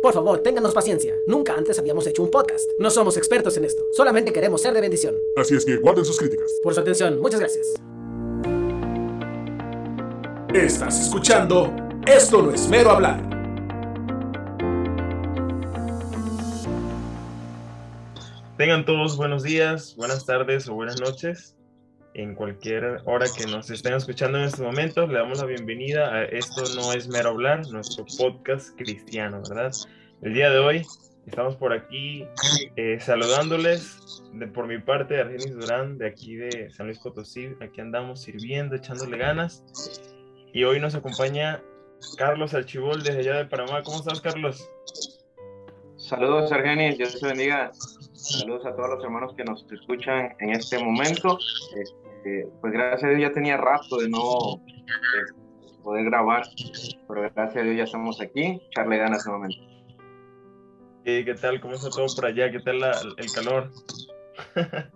Por favor, ténganos paciencia. Nunca antes habíamos hecho un podcast. No somos expertos en esto. Solamente queremos ser de bendición. Así es que guarden sus críticas. Por su atención, muchas gracias. Estás escuchando Esto no es mero hablar. Tengan todos buenos días, buenas tardes o buenas noches. En cualquier hora que nos estén escuchando en este momento, le damos la bienvenida a Esto no es mero hablar, nuestro podcast cristiano, ¿verdad? El día de hoy estamos por aquí eh, saludándoles de, por mi parte, Argenis Durán, de aquí de San Luis Potosí. Aquí andamos sirviendo, echándole ganas. Y hoy nos acompaña Carlos Archibol desde allá de Panamá. ¿Cómo estás, Carlos? Saludos, Argenis. Dios te bendiga. Saludos a todos los hermanos que nos escuchan en este momento. Este, pues gracias a Dios ya tenía rato de no eh, poder grabar, pero gracias a Dios ya estamos aquí. Charle ganas ese momento. ¿Qué tal? ¿Cómo está todo por allá? ¿Qué tal la, el calor?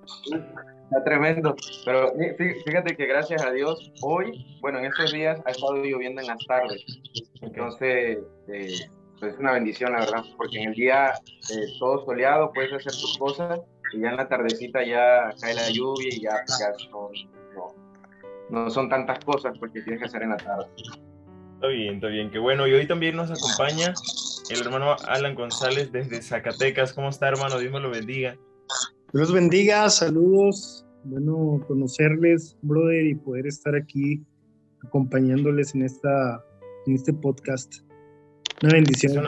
Está tremendo, pero fíjate que gracias a Dios hoy, bueno, en estos días ha estado lloviendo en las tardes, entonces eh, pues es una bendición la verdad, porque en el día eh, todo soleado puedes hacer tus cosas y ya en la tardecita ya cae la lluvia y ya, no, no, son tantas cosas porque tienes que hacer en la tarde. Está bien, está bien, qué bueno. Y hoy también nos acompaña el hermano Alan González desde Zacatecas. ¿Cómo está, hermano? Dios me lo bendiga. Dios los bendiga, saludos. Bueno, conocerles, brother, y poder estar aquí acompañándoles en, esta, en este podcast. Una bendición.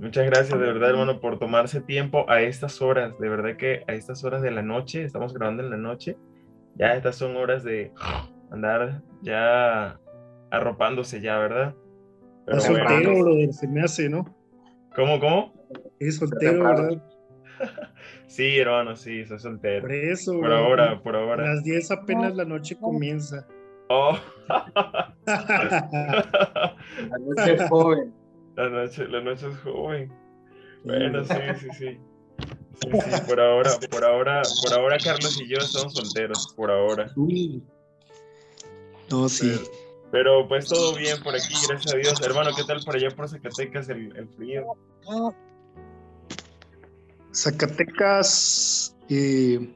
Muchas gracias, de verdad, hermano, por tomarse tiempo a estas horas. De verdad que a estas horas de la noche, estamos grabando en la noche, ya estas son horas de andar ya arropándose ya, ¿verdad? Pero soltero, brother, se me hace, ¿no? ¿Cómo, cómo? Es soltero, ¿verdad? sí, hermano, sí, soy soltero. Por eso, Por ahora, por ahora. A las 10 apenas la noche comienza. Oh. la noche es joven. La noche, la noche es joven. Bueno, sí, sí, sí. Sí, sí, por ahora, por ahora, por ahora Carlos y yo estamos solteros, por ahora. No, sí. Pero, pues todo bien por aquí, gracias a Dios. Hermano, ¿qué tal por allá por Zacatecas el, el frío? Zacatecas, eh,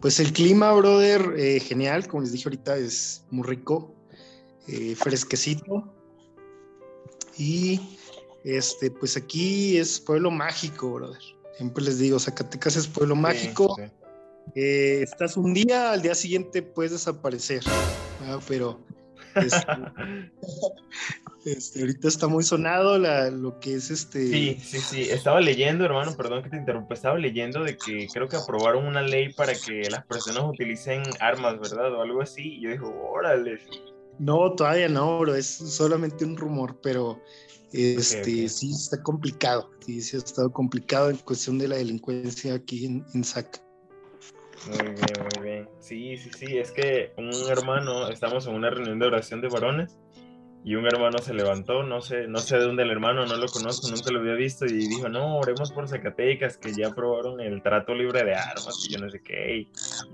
pues el clima, brother, eh, genial, como les dije ahorita, es muy rico, eh, fresquecito. Y este, pues aquí es pueblo mágico, brother. Siempre les digo, Zacatecas es pueblo mágico. estás un día, al día siguiente puedes desaparecer. Pero este, este, ahorita está muy sonado lo que es este. Sí, sí, sí. Estaba leyendo, hermano, perdón que te interrumpa. Estaba leyendo de que creo que aprobaron una ley para que las personas utilicen armas, ¿verdad? O algo así. Y yo digo, órale. No, todavía no, bro. Es solamente un rumor, pero este sí está complicado. Sí, sí ha estado complicado en cuestión de la delincuencia aquí en, en SAC. Muy bien, muy bien. Sí, sí, sí. Es que un hermano, estamos en una reunión de oración de varones y un hermano se levantó, no sé, no sé de dónde el hermano, no lo conozco, nunca lo había visto, y dijo, no, oremos por Zacatecas, que ya aprobaron el trato libre de armas, y yo no sé qué, y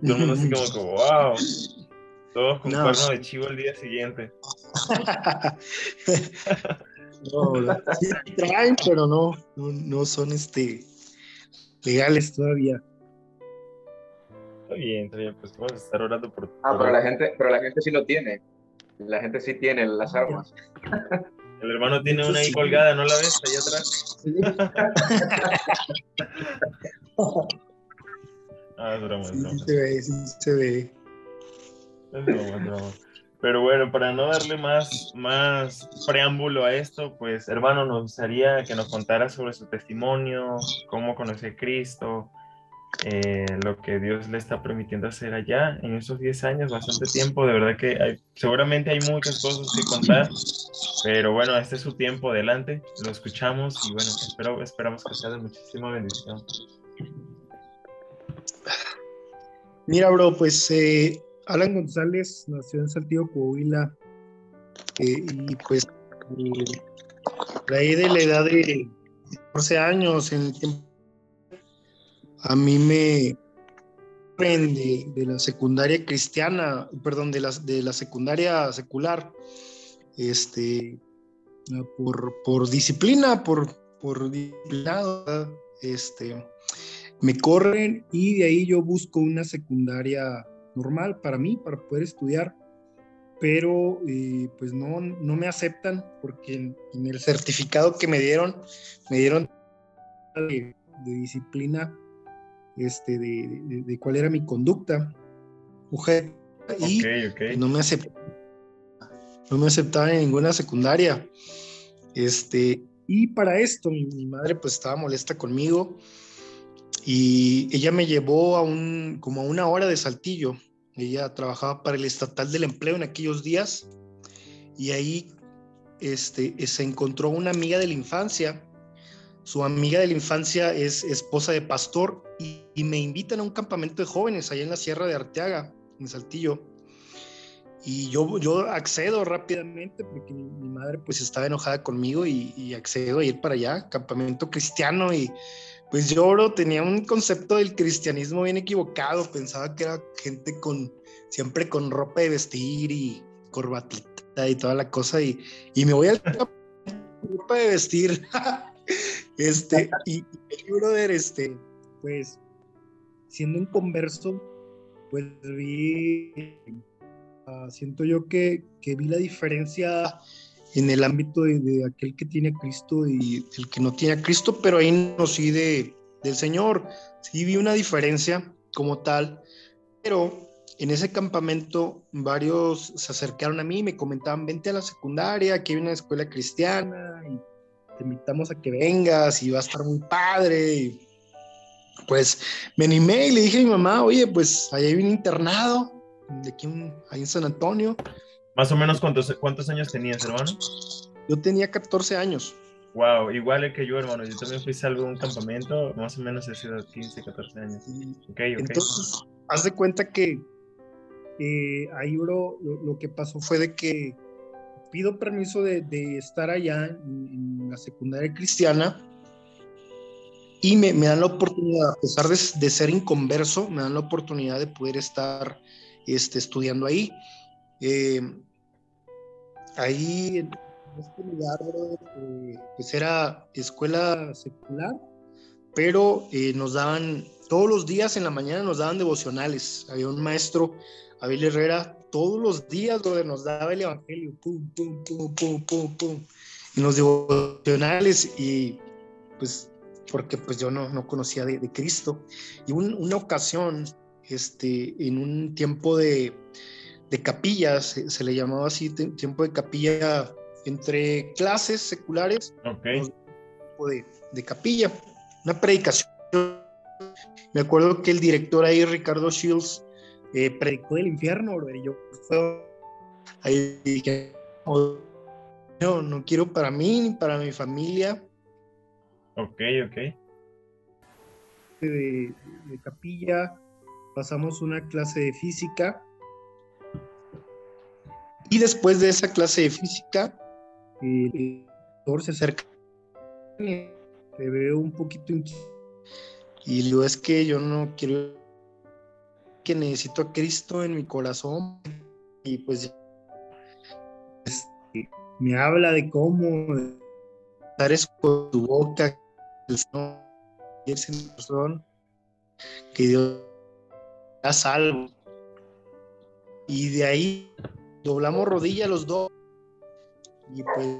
todo el mundo así como que, wow, todos con cuerno de chivo el día siguiente. no, sí traen, pero no, no, no son este legales todavía. Está bien, está bien, pues vamos a estar orando por... Ah, pero la gente, pero la gente sí lo tiene. La gente sí tiene las armas. El hermano tiene una ahí colgada, ¿no la ves? Allá atrás. ah, es broma, es broma. Sí se ve, sí se ve. Pero bueno, para no darle más, más preámbulo a esto, pues hermano, nos gustaría que nos contara sobre su testimonio, cómo conoció a Cristo, eh, lo que Dios le está permitiendo hacer allá en esos 10 años, bastante tiempo, de verdad que hay, seguramente hay muchas cosas que contar, pero bueno, este es su tiempo. Adelante, lo escuchamos y bueno, espero, esperamos que sea de muchísima bendición. Mira, bro, pues eh, Alan González nació en Saltillo, Coahuila, eh, y pues ahí de la edad de 14 años, en el tiempo a mí me de, de la secundaria cristiana, perdón, de la, de la secundaria secular, este, por, por disciplina, por, por disciplinado, este, me corren y de ahí yo busco una secundaria normal para mí, para poder estudiar, pero eh, pues no, no me aceptan porque en, el certificado que me dieron, me dieron de, disciplina, este, de, de, cuál era mi conducta, mujer, y no me aceptaban, no me aceptaban en ninguna secundaria, este, y para esto mi, mi madre pues estaba molesta conmigo, y ella me llevó a un, como a una hora de Saltillo. Ella trabajaba para el Estatal del Empleo en aquellos días y ahí este, se encontró una amiga de la infancia. Su amiga de la infancia es esposa de pastor y, me invitan a un campamento de jóvenes allá en la Sierra de Arteaga, en Saltillo. Y yo, yo accedo rápidamente porque mi, madre pues estaba enojada conmigo y, y, accedo a ir para allá, campamento cristiano y pues yo, bro, tenía un concepto del cristianismo bien equivocado. Pensaba que era gente con, siempre con ropa de vestir y corbatita y toda la cosa. Y, y me voy al ropa de vestir. este, y, y, brother, este, pues, siendo un converso, pues vi, uh, siento yo que, que vi la diferencia en el ámbito de, aquel que tiene a Cristo y el que no tiene a Cristo, pero ahí no sí de, del Señor. Sí vi una diferencia como tal, pero en ese campamento varios se acercaron a mí y me comentaban, vente a la secundaria, aquí hay una escuela cristiana y te invitamos a que vengas y va a estar muy padre. Y pues me animé y le dije a mi mamá, oye, pues ahí hay un internado, de aquí ahí en San Antonio, más o menos, ¿cuántos, cuántos años tenías, hermano? Yo tenía 14 años. Wow, igual que yo, hermano. Yo también fui salvo de un campamento, más o menos sido 15, 14 años. Okay, okay. Entonces, haz de cuenta que ahí bro, lo, que pasó fue de que pido permiso de, estar allá en, la secundaria cristiana y me, me, dan la oportunidad, a pesar de, de, ser inconverso, me dan la oportunidad de poder estar este, estudiando ahí. Eh, ahí en este lugar, eh, pues era escuela secular, pero eh, nos daban, todos los días en la mañana nos daban devocionales. Había un maestro, Abel Herrera, todos los días donde nos daba el evangelio, pum, pum, pum, pum, pum, pum, en los devocionales y pues porque pues yo no, no conocía de, Cristo. Y una ocasión, este, en un tiempo de, de capillas, se, le llamaba así, tiempo de capilla entre clases seculares, okay. de, de, capilla, una predicación. Me acuerdo que el director ahí, Ricardo Shields, eh, predicó del infierno, y yo ahí dije, no, no quiero para mí ni para mi familia. Ok, ok. de, de capilla, pasamos una clase de física y después de esa clase de física, el doctor se acerca, me veo un poquito y le digo, es que yo no quiero, que necesito a Cristo en mi corazón. Y pues este, me habla de cómo eso con tu boca, el Señor, que Dios da salvo. Y de ahí doblamos rodilla los dos y pues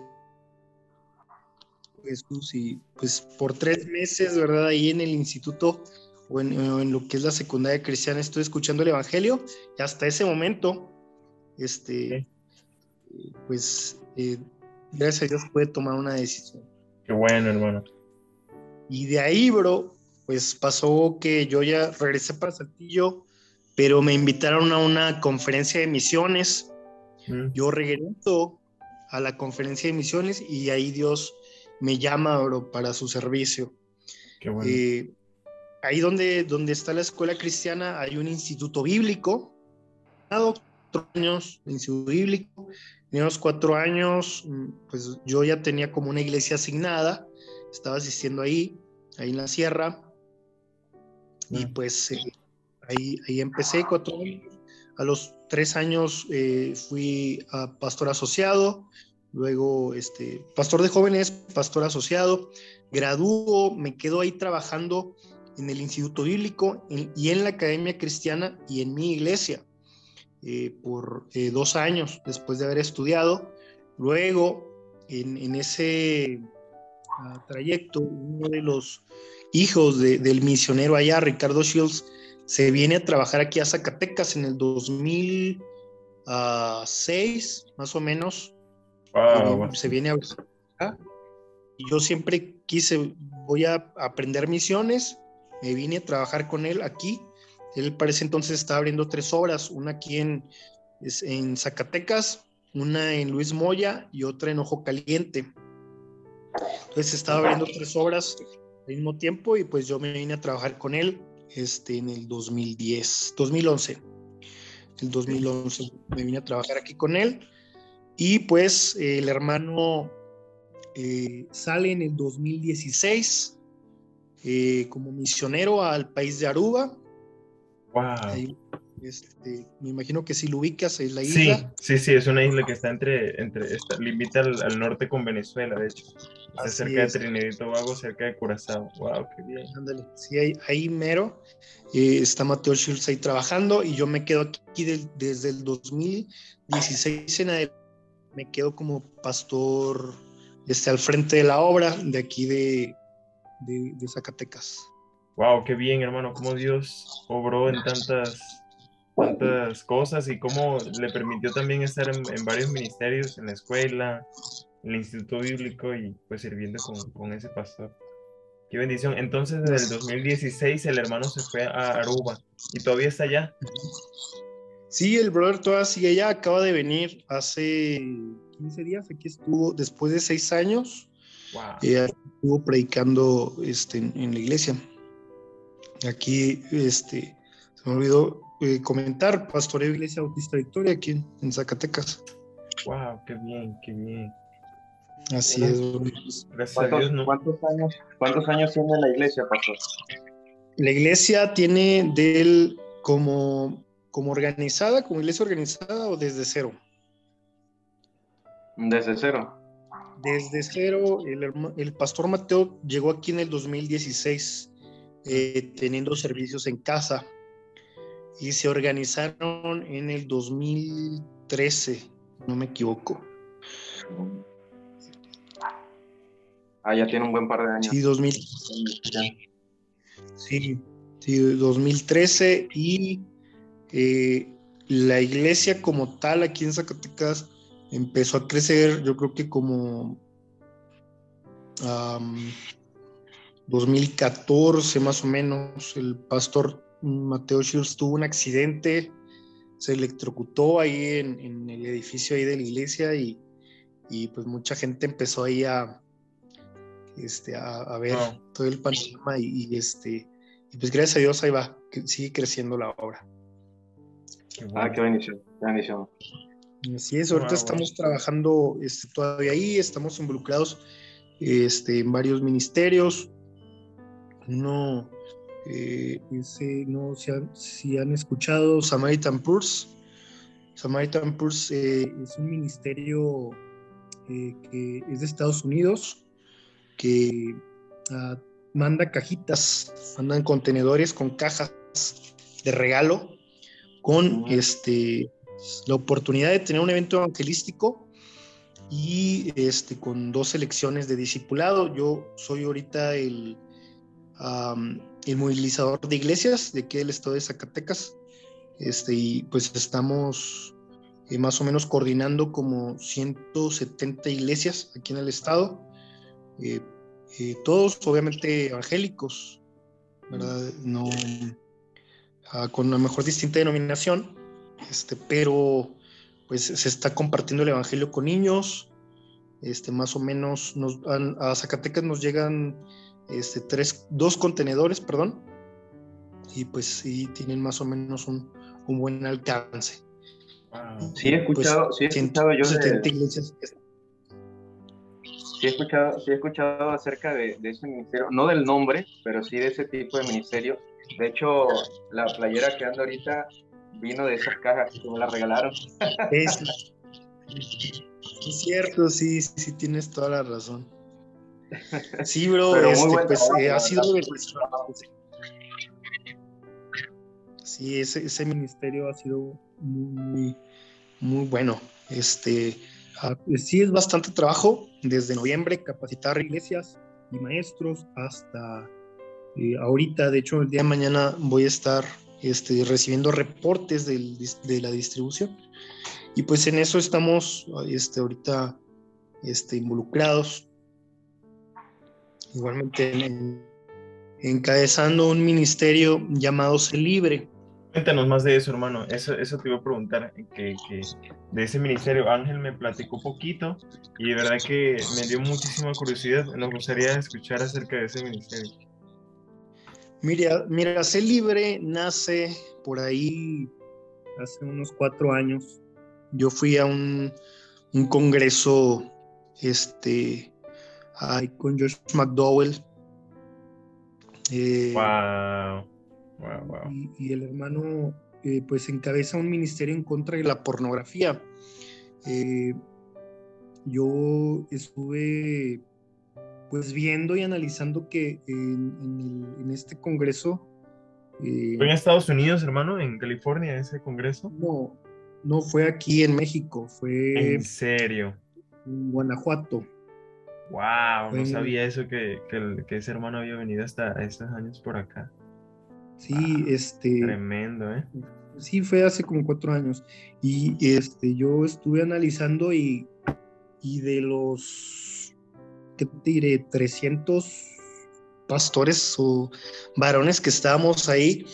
Jesús y pues por tres meses, ¿verdad? Ahí en el instituto o en, lo que es la secundaria cristiana estoy escuchando el Evangelio y hasta ese momento, este, pues eh, gracias a Dios puede tomar una decisión. Qué bueno, hermano. Y de ahí, bro, pues pasó que yo ya regresé para Saltillo, pero me invitaron a una conferencia de misiones yo regreso a la conferencia de misiones y ahí Dios me llama para su servicio. Eh, ahí donde, donde está la escuela cristiana hay un instituto bíblico. Cuatro años, instituto bíblico. En los cuatro años, mm, pues yo ya tenía como una iglesia asignada. Estaba asistiendo ahí, ahí en la sierra. Y pues eh, ahí, ahí empecé cuatro años. A los tres años eh, fui a pastor asociado, luego este, pastor de jóvenes, pastor asociado, gradúo, me quedo ahí trabajando en el Instituto Bíblico y en la Academia Cristiana y en mi iglesia eh, por eh, dos años después de haber estudiado. Luego, en, ese ah, trayecto, uno de los hijos del misionero allá, Ricardo Shields, se viene a trabajar aquí a Zacatecas en el 2006, más o menos. Se viene a... Y yo siempre quise, voy a aprender misiones, me vine a trabajar con él aquí. Él parece entonces está abriendo tres obras, una aquí en, en Zacatecas, una en Luis Moya y otra en Ojo Caliente. Entonces estaba abriendo tres obras al mismo tiempo y pues yo me vine a trabajar con él este, en el 2010, 2011. El 2011 me vine a trabajar aquí con él y pues el hermano eh, sale en el 2016 eh, como misionero al país de Aruba. Wow. este, me imagino que si lo ubicas en la isla. Sí, sí, sí, es una isla que está entre, entre está, limita al, norte con Venezuela, de hecho. Está cerca de Trinidad y Tobago, cerca de Curazao. Wow, qué bien. Ándale, sí, ahí, ahí mero eh, está Mateo Schultz ahí trabajando y yo me quedo aquí desde el 2016 en adelante. Me quedo como pastor este, al frente de la obra de aquí de, de, Zacatecas. Wow, qué bien, hermano, cómo Dios obró en tantas, tantas cosas y cómo le permitió también estar en, en varios ministerios, en la escuela, el Instituto Bíblico y pues sirviendo con, con ese pastor. Qué bendición. Entonces, desde el 2016 el hermano se fue a Aruba y todavía está allá. Sí, el brother todavía sigue allá, acaba de venir hace 15 días, aquí estuvo después de seis años. Wow. Eh, estuvo predicando este, en, la iglesia. Aquí, este, se me olvidó eh, comentar, pastoreo Iglesia Bautista Victoria aquí en, Zacatecas. Wow, qué bien, qué bien. Así es. Gracias a Dios, ¿cuántos, años, ¿Cuántos años tiene la iglesia, pastor? La iglesia tiene del como, como organizada, como iglesia organizada o desde cero. Desde cero. Desde cero, el, pastor Mateo llegó aquí en el 2016 eh, teniendo servicios en casa y se organizaron en el 2013, no me equivoco. Ah, ya tiene un buen par de años. Sí, 2000. Sí, sí 2013 y eh, la iglesia como tal aquí en Zacatecas empezó a crecer, yo creo que como 2014 más o menos, el pastor Mateo Schultz tuvo un accidente, se electrocutó ahí en, el edificio ahí de la iglesia y, pues mucha gente empezó ahí a, este, a, ver todo el panorama y, este, y pues gracias a Dios ahí va, que sigue creciendo la obra. Ah, qué bendición, qué bendición. Así es, ahorita estamos trabajando este, todavía ahí, estamos involucrados este, en varios ministerios. Uno, eh, ese, no si han, si han, escuchado Samaritan Purse. Samaritan Purse eh, es un ministerio eh, que es de Estados Unidos, que uh, manda cajitas, mandan contenedores con cajas de regalo con este la oportunidad de tener un evento evangelístico y este, con dos selecciones de discipulado. Yo soy ahorita el, el movilizador de iglesias de aquí del estado de Zacatecas. Este, y pues estamos eh, más o menos coordinando como 170 iglesias aquí en el estado. Eh, eh, todos obviamente evangélicos, ¿verdad? No, ah, con una mejor distinta denominación, este, pero pues se está compartiendo el evangelio con niños, este, más o menos nos, a, Zacatecas nos llegan este, tres, dos contenedores, perdón, y pues sí tienen más o menos un, un buen alcance. Sí he escuchado, pues, sí he escuchado yo de, Sí he escuchado, sí he escuchado acerca de, de, ese ministerio, no del nombre, pero sí de ese tipo de ministerio. De hecho, la playera que ando ahorita vino de esas cajas que me la regalaron. Es cierto, sí, sí, tienes toda la razón. Sí, bro, este, pues eh, ha sido Sí, ese, ese ministerio ha sido muy, muy bueno. Este, sí es bastante trabajo, desde noviembre capacitar iglesias y maestros hasta eh, ahorita, de hecho, el día de mañana voy a estar este, recibiendo reportes del, de la distribución y pues en eso estamos este, ahorita este, involucrados. Igualmente encabezando un ministerio llamado Se Libre, Cuéntanos más de eso, hermano. Eso, eso te iba a preguntar, que, que, de ese ministerio Ángel me platicó poquito y de verdad que me dio muchísima curiosidad. Nos gustaría escuchar acerca de ese ministerio. Mira, mira, Sé Libre nace por ahí hace unos cuatro años. Yo fui a un, un congreso este, ahí con Josh McDowell. Eh, wow y, el hermano eh, pues encabeza un ministerio en contra de la pornografía. Eh, yo estuve pues viendo y analizando que en, este congreso... Eh, ¿Fue en Estados Unidos, hermano? ¿En California ese congreso? No, no fue aquí en México, fue... ¿En serio? En Guanajuato. Wow, no sabía eso que, que, ese hermano había venido hasta estos años por acá. Sí, ah, este. Tremendo, ¿eh? Sí, fue hace como cuatro años. Y este, yo estuve analizando y, y de los, ¿qué te diré? 300 pastores o varones que estábamos ahí,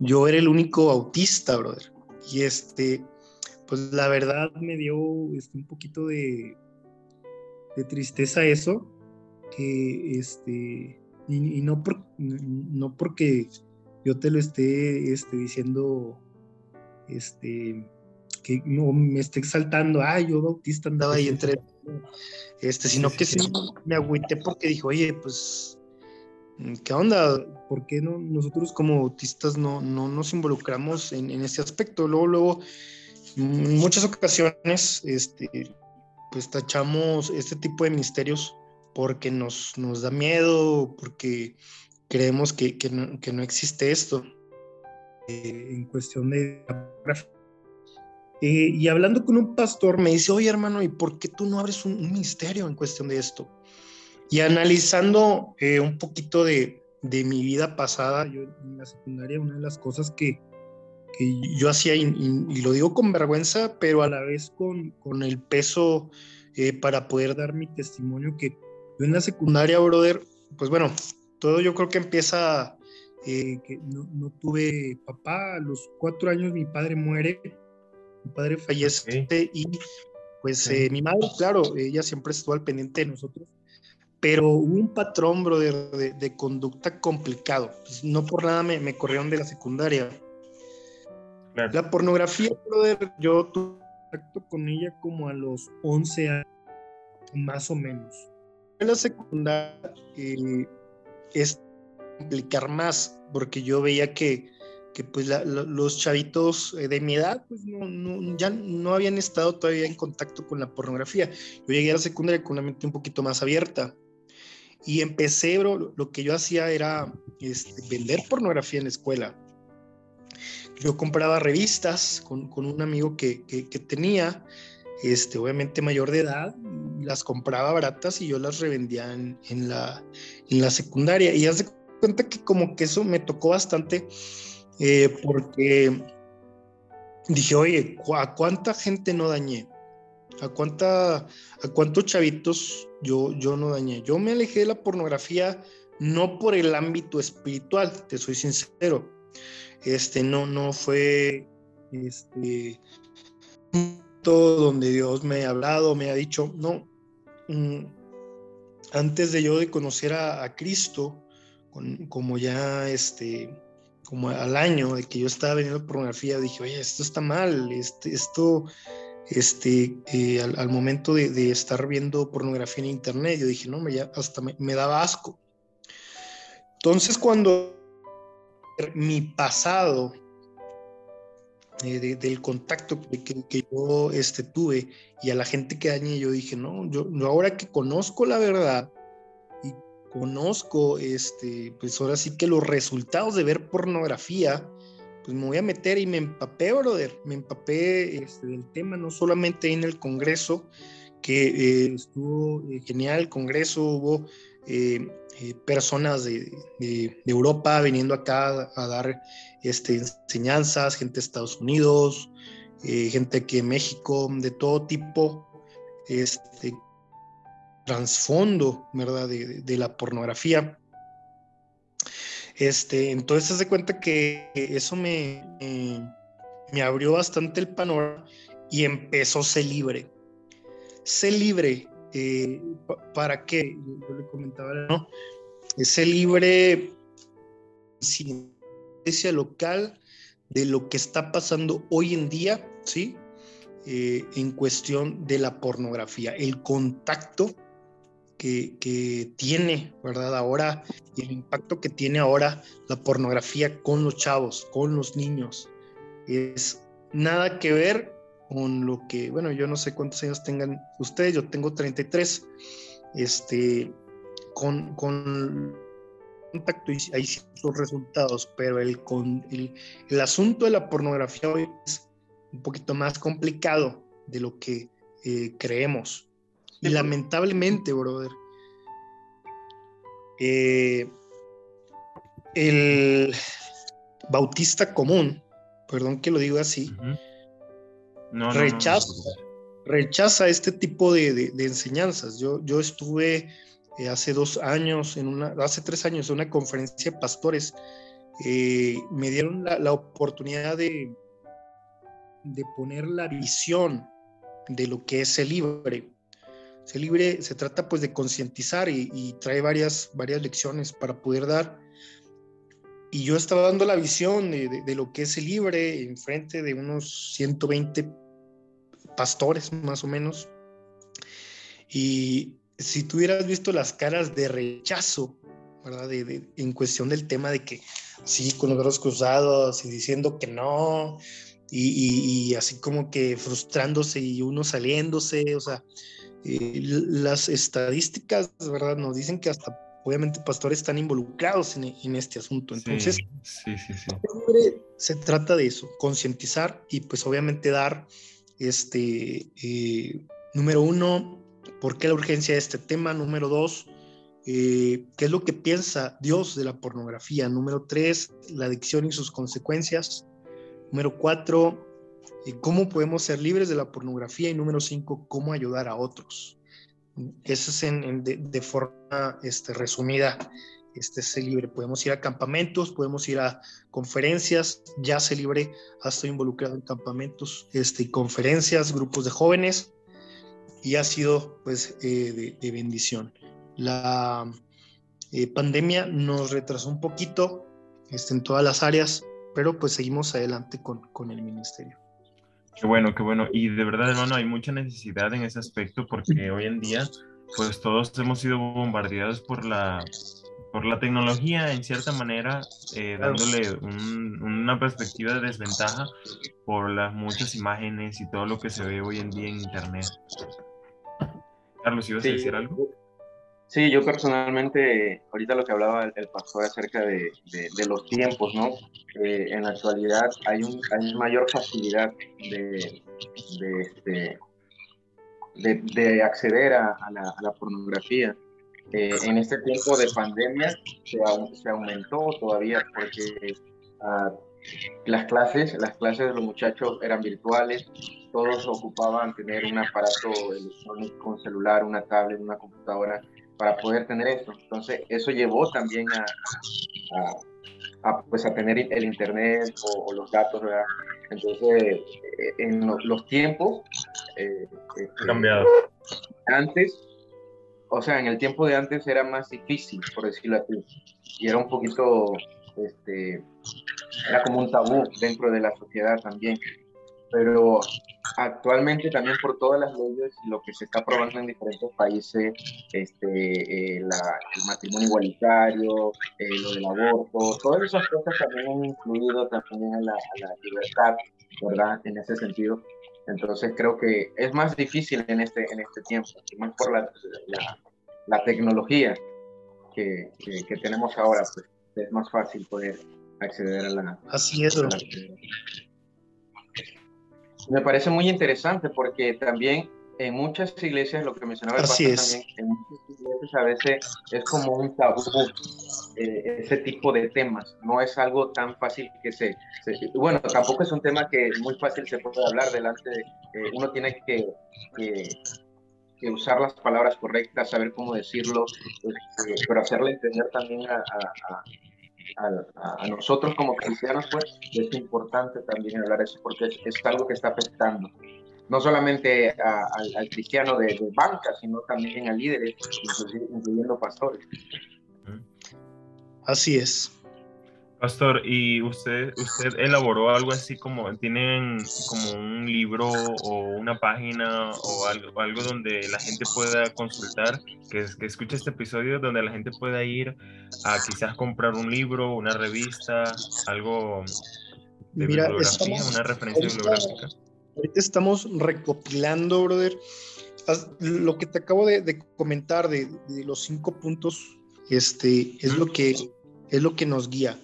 yo era el único autista, brother. Y este, pues la verdad me dio este, un poquito de, de tristeza eso, que este, y, no, por, no porque yo te lo esté este, diciendo, este, que no me esté exaltando, ah, yo Bautista andaba ahí entre, este, sino que sí me agüité porque dijo, oye, pues, ¿qué onda? ¿Por qué no, nosotros como autistas no, no nos involucramos en, en ese aspecto? Luego, luego, en muchas ocasiones, este, pues tachamos este tipo de ministerios porque nos, nos da miedo, porque creemos que, que, no, que no, existe esto. Eh, en cuestión de eh, y hablando con un pastor me dice, oye hermano, ¿y por qué tú no abres un, ministerio en cuestión de esto? Y analizando eh, un poquito de, de, mi vida pasada, yo en la secundaria una de las cosas que, que yo hacía, y, y, lo digo con vergüenza, pero a la vez con, con el peso para poder dar mi testimonio, que yo en la secundaria, brother, pues bueno, todo yo creo que empieza eh, que no, tuve papá, a los cuatro años mi padre muere, mi padre fallece y pues eh, mi madre, claro, ella siempre estuvo al pendiente de nosotros, pero hubo un patrón, brother, de, conducta complicado. Pues, no por nada me, me, corrieron de la secundaria. La pornografía, brother, yo tuve contacto con ella como a los 11 años, más o menos. En la secundaria, eh, es implicar más, porque yo veía que, que pues los chavitos eh, de mi edad pues no, ya no habían estado todavía en contacto con la pornografía. Yo llegué a la secundaria con una mente un poquito más abierta y empecé, bro, lo que yo hacía era este, vender pornografía en la escuela. Yo compraba revistas con, con un amigo que, que, tenía, este, obviamente mayor de edad, las compraba baratas y yo las revendía en, la, en la secundaria. Y haz de cuenta que como que eso me tocó bastante eh, porque dije, oye, ¿a cuánta gente no dañé? ¿A, cuánta, a cuántos chavitos yo, yo no dañé? Yo me alejé de la pornografía no por el ámbito espiritual, te soy sincero. Este no, no fue este donde Dios me ha hablado, me ha dicho, no, mm, antes de yo de conocer a, Cristo, como ya este, como al año de que yo estaba viendo pornografía, dije, oye, esto está mal, este, esto, este, eh, al, momento de, estar viendo pornografía en internet, yo dije, no, hasta me daba asco. Entonces, cuando mi pasado, eh, del contacto que, que, yo este, tuve y a la gente que dañé, yo dije, no, yo, ahora que conozco la verdad y conozco, este, pues ahora sí que los resultados de ver pornografía, pues me voy a meter y me empapé, brother, me empapé este, del tema, no solamente en el Congreso, que eh, estuvo eh, genial el Congreso, hubo eh, personas de, de, Europa viniendo acá a dar este, enseñanzas, gente de Estados Unidos, gente aquí de México, de todo tipo, este trasfondo, ¿verdad?, de, de, la pornografía. Este, entonces se cuenta que eso me, me abrió bastante el panorama y empezó ser libre sé libre. Eh, ¿Para qué? Yo, le comentaba, ¿no? Sé libre local de lo que está pasando hoy en día, ¿sí? Eh, en cuestión de la pornografía, el contacto que, que, tiene, ¿verdad? Ahora, y el impacto que tiene ahora la pornografía con los chavos, con los niños, es nada que ver con lo que, bueno, yo no sé cuántos años tengan ustedes, yo tengo 33, este, con, con contacto y hay ciertos resultados, pero el, con, el, el, asunto de la pornografía hoy es un poquito más complicado de lo que eh, creemos. Y lamentablemente, brother, eh, el bautista común, perdón que lo digo así, rechaza, rechaza este tipo de, enseñanzas. Yo, yo estuve eh, hace dos años, en una, hace tres años, en una conferencia de pastores. Eh, me dieron la, oportunidad de, de poner la visión de lo que es el libre. El libre se trata pues de concientizar y, trae varias, varias lecciones para poder dar. Y yo estaba dando la visión de, de, lo que es el libre en frente de unos 120 pastores más o menos. Y si tú hubieras visto las caras de rechazo, ¿verdad? De, en cuestión del tema de que sí, con los brazos cruzados y diciendo que no, y, así como que frustrándose y uno saliéndose, o sea, eh, las estadísticas, ¿verdad? Nos dicen que hasta obviamente pastores están involucrados en, este asunto. Entonces, sí, sí, se trata de eso, concientizar y pues obviamente dar este, eh, número uno, ¿por qué la urgencia de este tema? Número dos, eh, ¿qué es lo que piensa Dios de la pornografía? Número tres, la adicción y sus consecuencias. Número cuatro, eh, ¿cómo podemos ser libres de la pornografía? Y número cinco, ¿cómo ayudar a otros? Eso es en, de, forma este, resumida este se libre. Podemos ir a campamentos, podemos ir a conferencias, ya se libre, ha estado involucrado en campamentos este, y conferencias, grupos de jóvenes y ha sido pues eh, de, bendición. La eh, pandemia nos retrasó un poquito este, en todas las áreas, pero pues seguimos adelante con, con el ministerio. Qué bueno, qué bueno. Y de verdad, hermano, hay mucha necesidad en ese aspecto porque hoy en día, pues todos hemos sido bombardeados por la por la tecnología, en cierta manera, eh, dándole una perspectiva de desventaja por las muchas imágenes y todo lo que se ve hoy en día en Internet. Carlos, ¿ibas a decir algo? Sí, yo personalmente, ahorita lo que hablaba el, pastor acerca de, de, los tiempos, ¿no? Eh, en la actualidad hay, un, hay mayor facilidad de, de, este, acceder a, la, a la pornografía eh, en este tiempo de pandemia se, se aumentó todavía porque ah, las clases, las clases de los muchachos eran virtuales, todos ocupaban tener un aparato electrónico, un celular, una tablet, una computadora para poder tener eso. Entonces eso llevó también a, a, pues a tener el internet o, los datos, ¿verdad? Entonces eh, en los, tiempos eh, este, cambiado. Antes o sea, en el tiempo de antes era más difícil, por decirlo así, y era un poquito, este, era como un tabú dentro de la sociedad también. Pero actualmente también por todas las leyes y lo que se está aprobando en diferentes países, este, eh, el matrimonio igualitario, eh, lo del aborto, todas esas cosas también han incluido también a la, a la libertad ¿verdad? En ese sentido. Entonces creo que es más difícil en este, en este tiempo, más por la, la, tecnología que, que, tenemos ahora, pues es más fácil poder acceder a la... Así es. Me parece muy interesante porque también en muchas iglesias, lo que mencionaba el también, en muchas iglesias a veces es como un tabú eh, ese tipo de temas. No es algo tan fácil que se, Bueno, tampoco es un tema que muy fácil se puede hablar delante. De, eh, uno tiene que, que, usar las palabras correctas, saber cómo decirlo, este, pero hacerle entender también a, a, a, nosotros como cristianos, pues es importante también hablar eso porque es, es algo que está afectando no solamente al, cristiano de, banca, sino también a líderes, incluyendo pastores. Así es. Pastor, ¿y usted, usted elaboró algo así como, tienen como un libro o una página o algo, algo donde la gente pueda consultar, que, que escuche este episodio, donde la gente pueda ir a quizás comprar un libro, una revista, algo de bibliografía, una referencia bibliográfica? Ahorita estamos recopilando, brother, lo que te acabo de, comentar de, los cinco puntos, este, es lo que es lo que nos guía.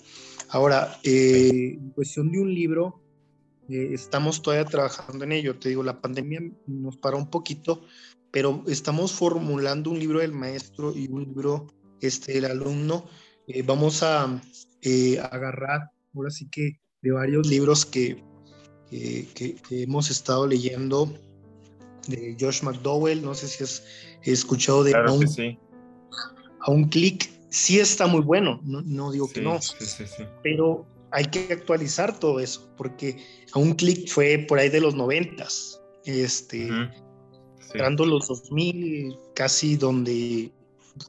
Ahora, eh, en cuestión de un libro, eh, estamos todavía trabajando en ello. Te digo, la pandemia nos paró un poquito, pero estamos formulando un libro del maestro y un libro este, del alumno. Eh, vamos a agarrar, ahora sí que, de varios libros que, que, hemos estado leyendo de Josh McDowell, no sé si has escuchado de claro a, un, sí. a un clic, sí está muy bueno, no, digo que no, pero hay que actualizar todo eso, porque a un clic fue por ahí de los noventas, este, entrando los 2000, casi donde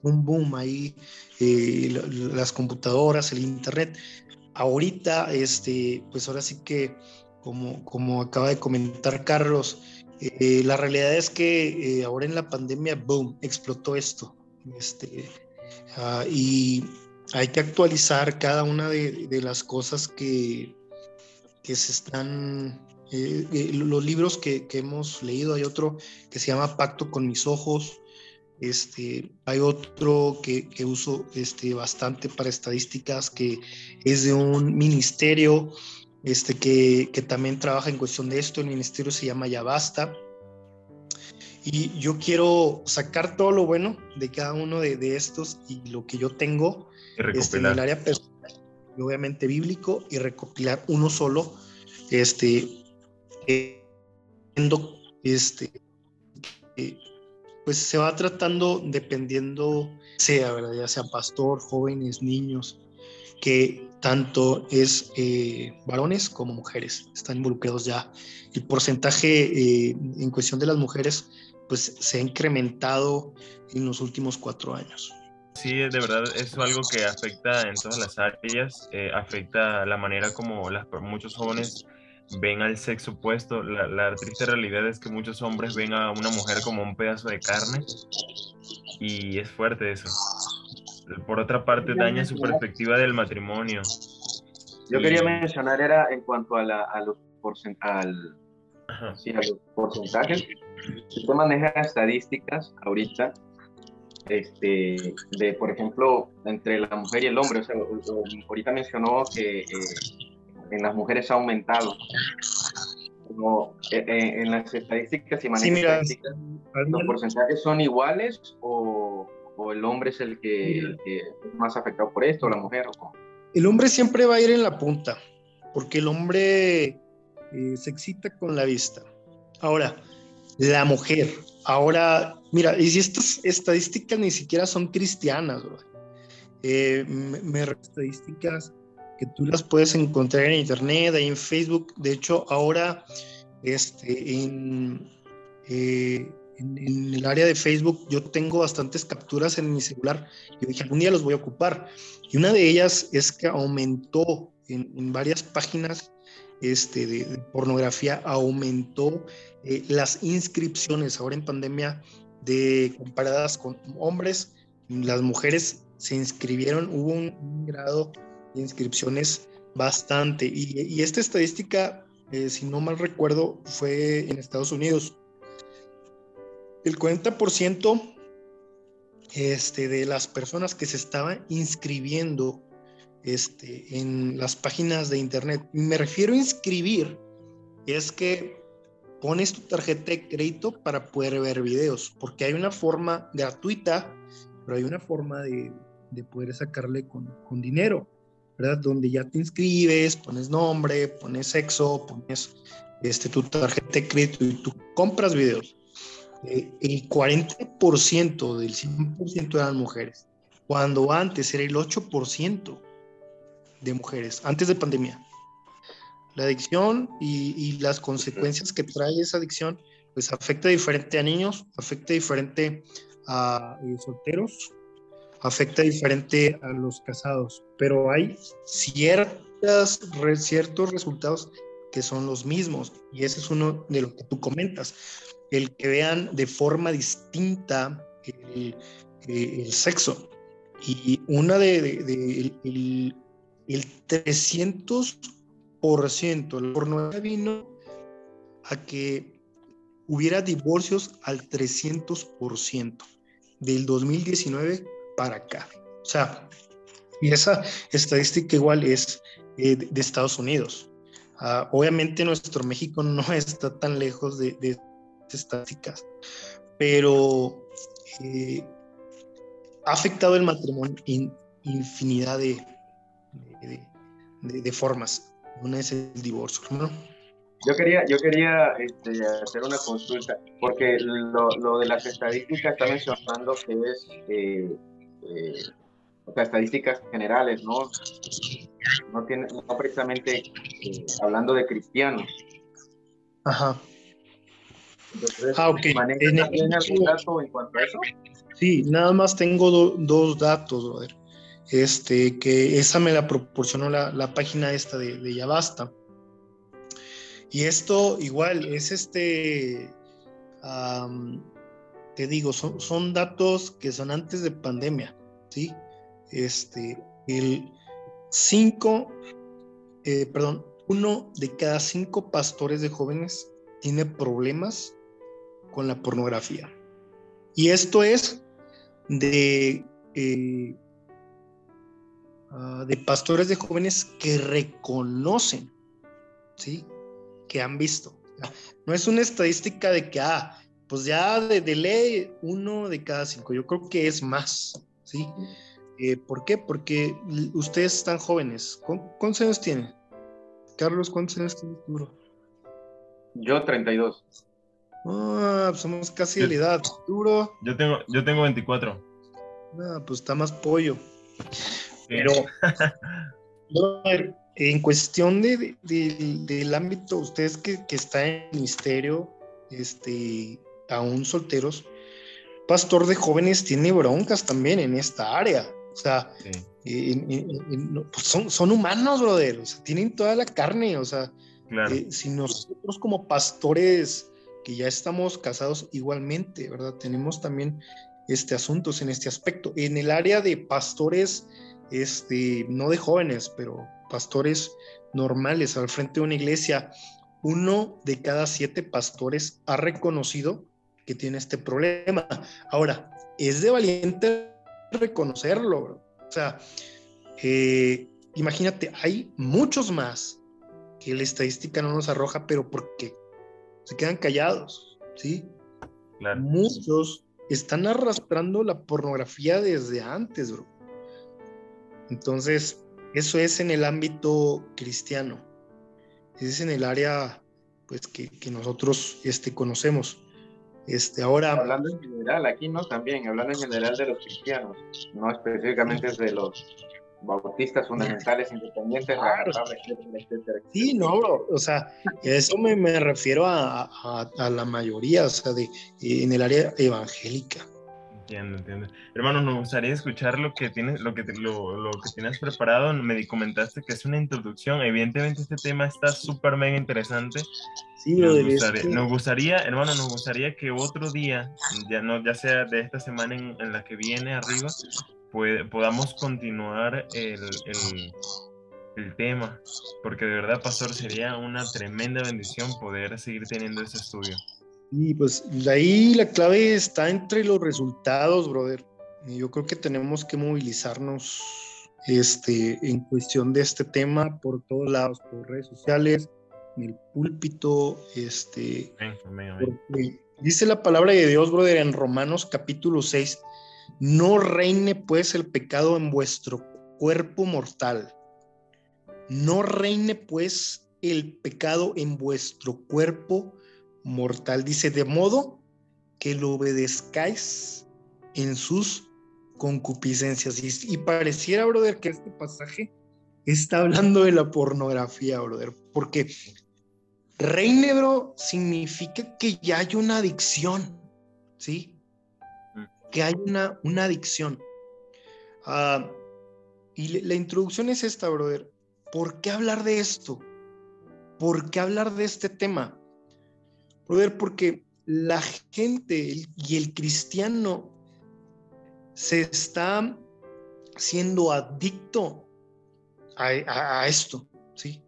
un boom ahí, eh, las computadoras, el internet. Ahorita, este, pues ahora sí que como, como acaba de comentar Carlos, eh, la realidad es que eh, ahora en la pandemia, boom, explotó esto. Este, ah, y hay que actualizar cada una de, las cosas que, que se están, eh, los libros que, que, hemos leído, hay otro que se llama Pacto con mis ojos, este, hay otro que, que uso este, bastante para estadísticas, que es de un ministerio este, que, también trabaja en cuestión de esto. El ministerio se llama Ya Basta. Y yo quiero sacar todo lo bueno de cada uno de, estos y lo que yo tengo este, en el área personal y obviamente bíblico y recopilar uno solo. Este, este, pues se va tratando dependiendo, sea, ¿verdad? ya sea pastor, jóvenes, niños, que tanto es eh, varones como mujeres están involucrados ya. El porcentaje eh, en cuestión de las mujeres pues se ha incrementado en los últimos cuatro años. Sí, de verdad es algo que afecta en todas las áreas, eh, afecta la manera como las, muchos jóvenes ven al sexo opuesto. La, la, triste realidad es que muchos hombres ven a una mujer como un pedazo de carne y es fuerte eso por otra parte daña su perspectiva del matrimonio. Yo quería mencionar era en cuanto a, la, a los, al, sí, a los porcentajes. Usted maneja estadísticas ahorita, este, de por ejemplo, entre la mujer y el hombre. O sea, ahorita mencionó que eh, en las mujeres ha aumentado. Como, eh, eh, en las estadísticas y maneja estadísticas, ¿los porcentajes son iguales o, o el hombre es el que, es más afectado por esto, la mujer? O el hombre siempre va a ir en la punta, porque el hombre eh, se excita con la vista. Ahora, la mujer, ahora, mira, y si estas estadísticas ni siquiera son cristianas, eh, me, estadísticas que tú las puedes encontrar en internet, ahí en Facebook. De hecho, ahora este, en, eh, en, el área de Facebook yo tengo bastantes capturas en mi celular. Yo dije, algún día los voy a ocupar. Y una de ellas es que aumentó en, varias páginas este, de, pornografía, aumentó eh, las inscripciones ahora en pandemia de comparadas con hombres. Las mujeres se inscribieron, hubo un, grado de inscripciones bastante. Y, esta estadística eh, si no mal recuerdo, fue en Estados Unidos. El 40% este, de las personas que se estaban inscribiendo este, en las páginas de internet. Me refiero a inscribir, es que pones tu tarjeta de crédito para poder ver videos, porque hay una forma gratuita, pero hay una forma de, poder sacarle con, dinero, ¿verdad? Donde ya te inscribes, pones nombre, pones sexo, pones este, tu tarjeta de crédito y tú compras videos. Eh, el 40% del 100% eran mujeres, cuando antes era el 8% de mujeres, antes de pandemia. La adicción y, las consecuencias que trae esa adicción, pues afecta diferente a niños, afecta diferente a eh, solteros, afecta diferente a los casados, pero hay ciertas, ciertos resultados que son los mismos y ese es uno de los que tú comentas, el que vean de forma distinta el, sexo. Y una de, el, el 300%, el porno vino a que hubiera divorcios al 300% del 2019 para acá. O sea, y esa estadística igual es eh, de, Estados Unidos. Ah, obviamente nuestro México no está tan lejos de, de estadísticas, pero eh, ha afectado el matrimonio en infinidad de, de, formas. Una es el divorcio, Yo quería, yo quería este, hacer una consulta, porque lo, lo, de las estadísticas está mencionando que es, eh, eh, o sea, estadísticas generales, ¿no? No, tiene, no precisamente eh, hablando de cristianos. Ajá. Entonces, ah, okay. ¿Tiene algún dato en cuanto a eso? Sí, nada más tengo dos datos, brother este, que esa me la proporcionó la, página esta de, de Yabasta. Y esto igual es este, te digo, son, son, datos que son antes de pandemia, ¿sí? Este, el 5, eh, perdón, uno de cada cinco pastores de jóvenes tiene problemas con la pornografía. Y esto es de eh, Ah, de pastores de jóvenes que reconocen, ¿sí? Que han visto. No es una estadística de que, ah, pues ya de, ley uno de cada cinco. Yo creo que es más, ¿sí? Eh, ¿Por qué? Porque ustedes están jóvenes. ¿Cuántos años tienen? Carlos, ¿cuántos años tienes tú? Yo 32. Ah, pues somos casi de la edad. Duro. Yo tengo, yo tengo 24. Ah, pues está más pollo. Pero, en cuestión de, del ámbito, ustedes que, que están en el ministerio, este, aún solteros, pastor de jóvenes tiene broncas también en esta área. O sea, pues son, son, humanos, brother. O sea, tienen toda la carne. O sea, eh, si nosotros como pastores que ya estamos casados igualmente, ¿verdad? Tenemos también este asuntos en este aspecto. En el área de pastores este, no de jóvenes, pero pastores normales al frente de una iglesia, uno de cada siete pastores ha reconocido que tiene este problema. Ahora, es de valiente reconocerlo. O sea, eh, imagínate, hay muchos más que la estadística no nos arroja, pero porque se quedan callados, ¿sí? Muchos están arrastrando la pornografía desde antes, bro. Entonces, eso es en el ámbito cristiano. Es en el área pues que, nosotros este, conocemos. Este, ahora... Hablando en general, aquí no también, hablando en general de los cristianos, no específicamente de los bautistas fundamentales independientes, Sí, no, o sea, eso me, me refiero a, a, la mayoría, o sea, de, en el área evangélica. Entiendo, entiendo. Hermano, nos gustaría escuchar lo que tienes, lo que, lo, lo, que tienes preparado. Me comentaste que es una introducción. Evidentemente este tema está súper mega interesante. Sí, nos gustaría, nos gustaría, hermano, nos gustaría que otro día, ya, no, ya sea de esta semana en, en la que viene arriba, podamos continuar el, el, el tema, porque de verdad, pastor, sería una tremenda bendición poder seguir teniendo ese estudio. Y pues ahí la clave está entre los resultados, brother. Y yo creo que tenemos que movilizarnos este, en cuestión de este tema por todos lados, por redes sociales, en el púlpito, este, dice la palabra de Dios, brother, en Romanos capítulo 6, no reine pues el pecado en vuestro cuerpo mortal, no reine pues el pecado en vuestro cuerpo mortal, dice, de modo que lo obedezcáis en sus concupiscencias. Y, y, pareciera, brother, que este pasaje está hablando de la pornografía, brother, porque reine, bro, significa que ya hay una adicción, ¿sí? Mm. Que hay una, una adicción. Ah, y la introducción es esta, brother. ¿Por qué hablar de esto? ¿Por qué hablar de este tema? Brother, porque la gente y el cristiano se está siendo adicto a, esto, ¿sí?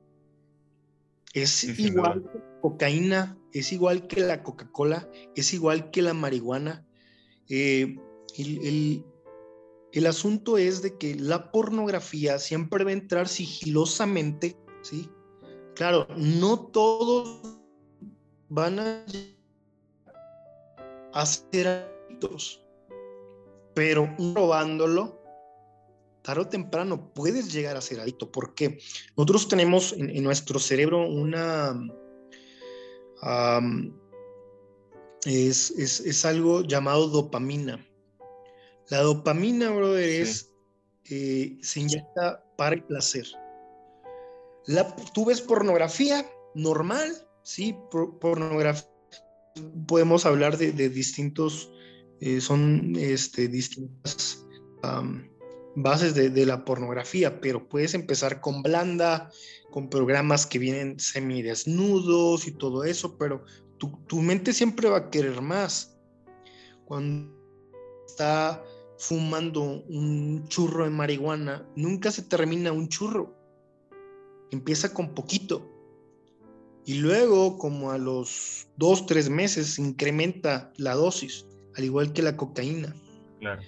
Es igual que la cocaína, es igual que la Coca-Cola, es igual que la marihuana. Eh, el, el, asunto es de que la pornografía siempre va a entrar sigilosamente, ¿sí? Claro, no todos van a ser adictos, pero probándolo, tarde o temprano puedes llegar a ser adicto, porque nosotros tenemos en, nuestro cerebro una... es, algo llamado dopamina. La dopamina, brother, es, eh, se inyecta para el placer. La, tú ves pornografía normal, sí, pornografía. Podemos hablar de distintos eh, son este, distintas bases de, la pornografía, pero puedes empezar con blanda, con programas que vienen semidesnudos y todo eso, pero tu, tu mente siempre va a querer más. Cuando está fumando un churro de marihuana, nunca se termina un churro. Empieza con poquito. Y luego, como a los dos, tres meses, incrementa la dosis al igual que la cocaína. Claro.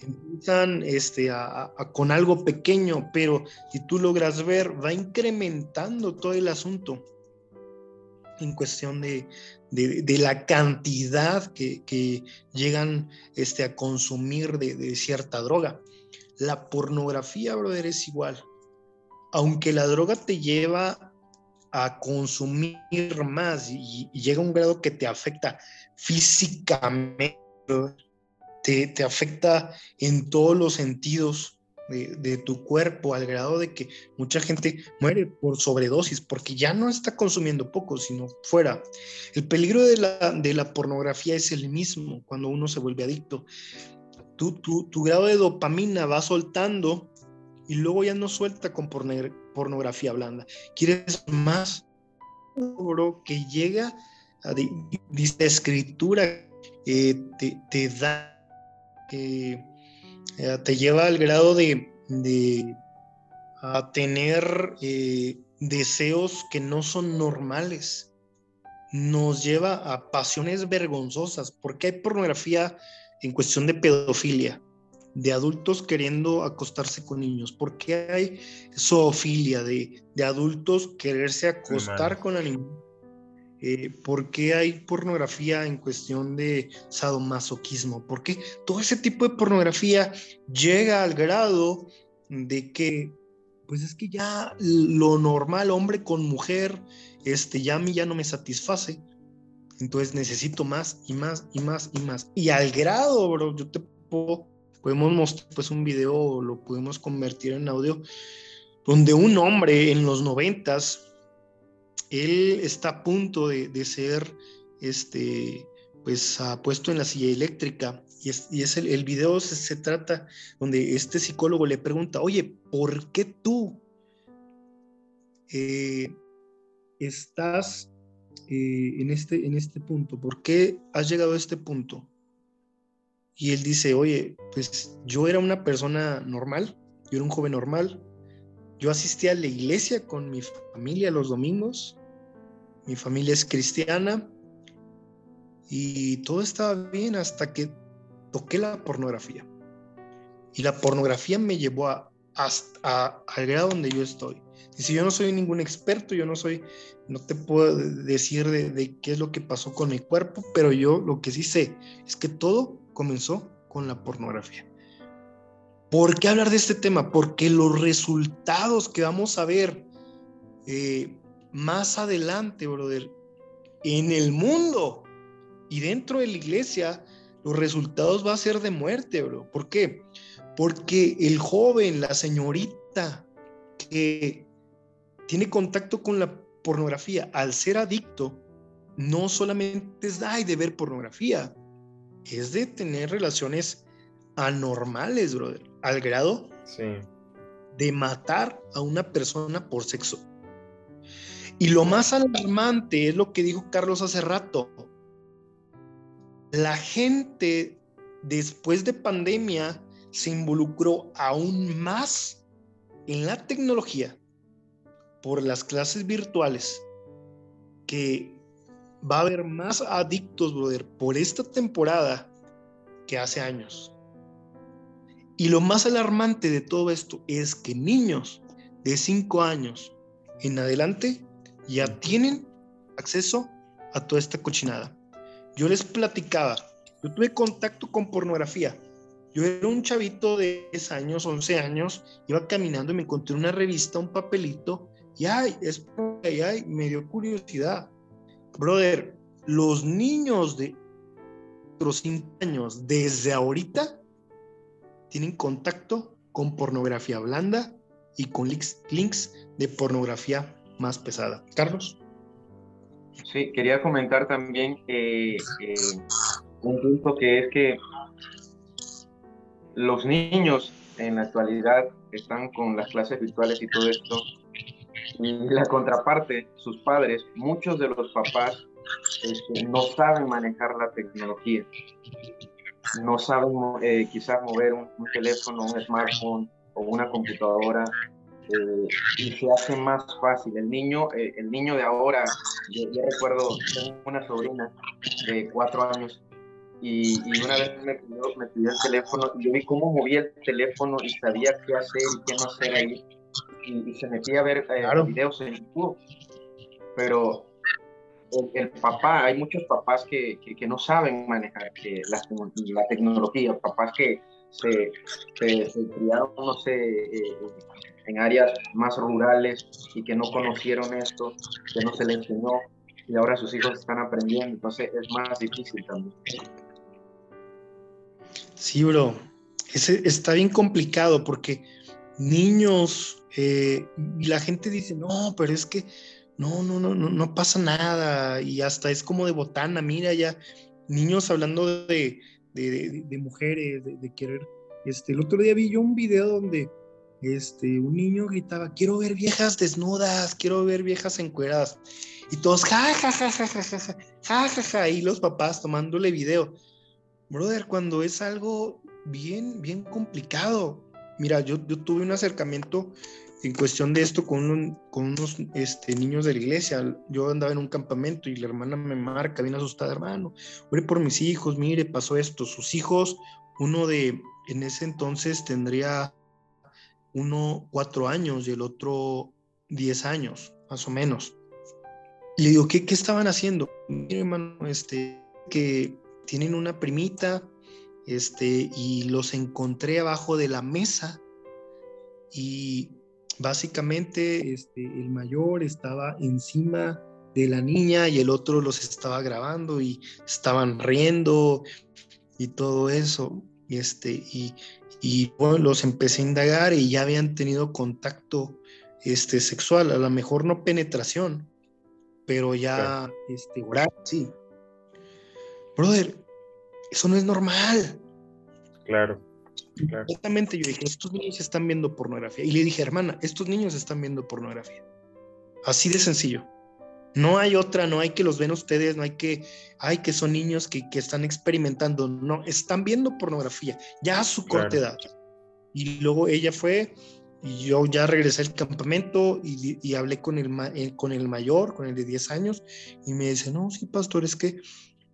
Empiezan este, con algo pequeño, pero si tú logras ver, va incrementando todo el asunto en cuestión de, la cantidad que, llegan este, a consumir de, cierta droga. La pornografía, brother, es igual. Aunque la droga te lleva a consumir más y, llega un grado que te afecta físicamente, te, afecta en todos los sentidos de, tu cuerpo, al grado de que mucha gente muere por sobredosis, porque ya no está consumiendo poco, sino fuera. El peligro de la, de la pornografía es el mismo cuando uno se vuelve adicto. Tu, tu, grado de dopamina va soltando y luego ya no suelta con pornografía blanda. Quieres más, bro, que llega a de, escritura eh, te, da, eh, te lleva al grado de, a tener eh, deseos que no son normales. Nos lleva a pasiones vergonzosas, porque hay pornografía en cuestión de pedofilia, de adultos queriendo acostarse con niños, porque hay zoofilia, de, de adultos quererse acostar con animales eh, ¿Por qué hay pornografía en cuestión de sadomasoquismo? Porque todo ese tipo de pornografía llega al grado de que, pues es que ya lo normal, hombre con mujer, este, ya a mí ya no me satisface. Entonces necesito más y más y más y más. Y al grado, bro, yo te puedo, podemos mostrar pues un video, lo podemos convertir en audio, donde un hombre en los noventas él está a punto de, ser este, pues, puesto en la silla eléctrica. Y es, el, video se, trata donde este psicólogo le pregunta, oye, ¿por qué tú eh, estás eh, en, este, en este punto? ¿Por qué has llegado a este punto? Y él dice, oye, pues yo era una persona normal, yo era un joven normal, yo asistía a la iglesia con mi familia los domingos. Mi familia es cristiana y todo estaba bien hasta que toqué la pornografía. Y la pornografía me llevó a, hasta, al grado donde yo estoy. Y si yo no soy ningún experto, yo no soy, no te puedo decir de, de, qué es lo que pasó con mi cuerpo, pero yo lo que sí sé es que todo comenzó con la pornografía. ¿Por qué hablar de este tema? Porque los resultados que vamos a ver eh, más adelante, brother, en el mundo y dentro de la iglesia, los resultados va a ser de muerte, bro. ¿Por qué? Porque el joven, la señorita que tiene contacto con la pornografía, al ser adicto, no solamente es de ver pornografía, es de tener relaciones anormales, brother, al grado de matar a una persona por sexo. Y lo más alarmante es lo que dijo Carlos hace rato. La gente después de pandemia se involucró aún más en la tecnología por las clases virtuales que va a haber más adictos, brother, por esta temporada que hace años. Y lo más alarmante de todo esto es que niños de 5 años en adelante ya tienen acceso a toda esta cochinada. Yo les platicaba, yo tuve contacto con pornografía. Yo era un chavito de 10 años, 11 años, iba caminando y me encontré una revista, un papelito, y ay, es y ay, me dio curiosidad. Brother, los niños de otros 5 años, desde ahorita, tienen contacto con pornografía blanda y con links, links de pornografía más pesada. Carlos. Sí, quería comentar también eh, un punto que es que los niños en la actualidad están con las clases virtuales y todo esto. Y la contraparte, sus padres, muchos de los papás este, no saben manejar la tecnología no saben eh, quizás mover un, teléfono, un smartphone o una computadora eh, y se hace más fácil. El niño, eh, el niño de ahora, yo, recuerdo, tengo una sobrina de cuatro años y, una vez me pidió, me pidió, el teléfono y yo vi cómo movía el teléfono y sabía qué hacer y qué no hacer ahí y, se metía a ver videos en YouTube. Pero el, papá, hay muchos papás que, que, no saben manejar que la, la, tecnología, papás que se, se, criaron, no sé, eh, en áreas más rurales y que no conocieron esto, que no se les enseñó y ahora sus hijos están aprendiendo, entonces es más difícil también. Sí, bro, Ese, está bien complicado porque niños, eh, y la gente dice, no, pero es que no, no, no, no, no pasa nada y hasta es como de botana, mira ya, niños hablando de, de, mujeres, de, querer, este, el otro día vi yo un video donde este, un niño gritaba, quiero ver viejas desnudas, quiero ver viejas encueradas, y todos, ja, ja, ja, ja, ja, ja, ja, ja, ja, y los papás tomándole video. Brother, cuando es algo bien, bien complicado. Mira, yo, yo tuve un acercamiento en cuestión de esto con, unos este, niños de la iglesia. Yo andaba en un campamento y la hermana me marca, bien asustada, hermano, ore por mis hijos, mire, pasó esto. Sus hijos, uno de, en ese entonces tendría uno cuatro años y el otro diez años, más o menos. Le digo, ¿qué, qué estaban haciendo? Mire, hermano, este, que tienen una primita, este, y los encontré abajo de la mesa y básicamente este, el mayor estaba encima de la niña y el otro los estaba grabando y estaban riendo y todo eso. Y, este, y, y bueno, los empecé a indagar y ya habían tenido contacto este, sexual, a lo mejor no penetración, pero ya este, oral, sí. Brother, eso no es normal. Claro. Exactamente, yo dije, estos niños están viendo pornografía. Y le dije, hermana, estos niños están viendo pornografía. Así de sencillo. No hay otra, no hay que los ven ustedes, no hay que, hay que son niños que, que están experimentando. No, están viendo pornografía, ya a su corta edad. Y luego ella fue, Y yo ya regresé al campamento y, hablé con el, eh, con el mayor, con el de 10 años, y me dice, no, sí, pastor, es que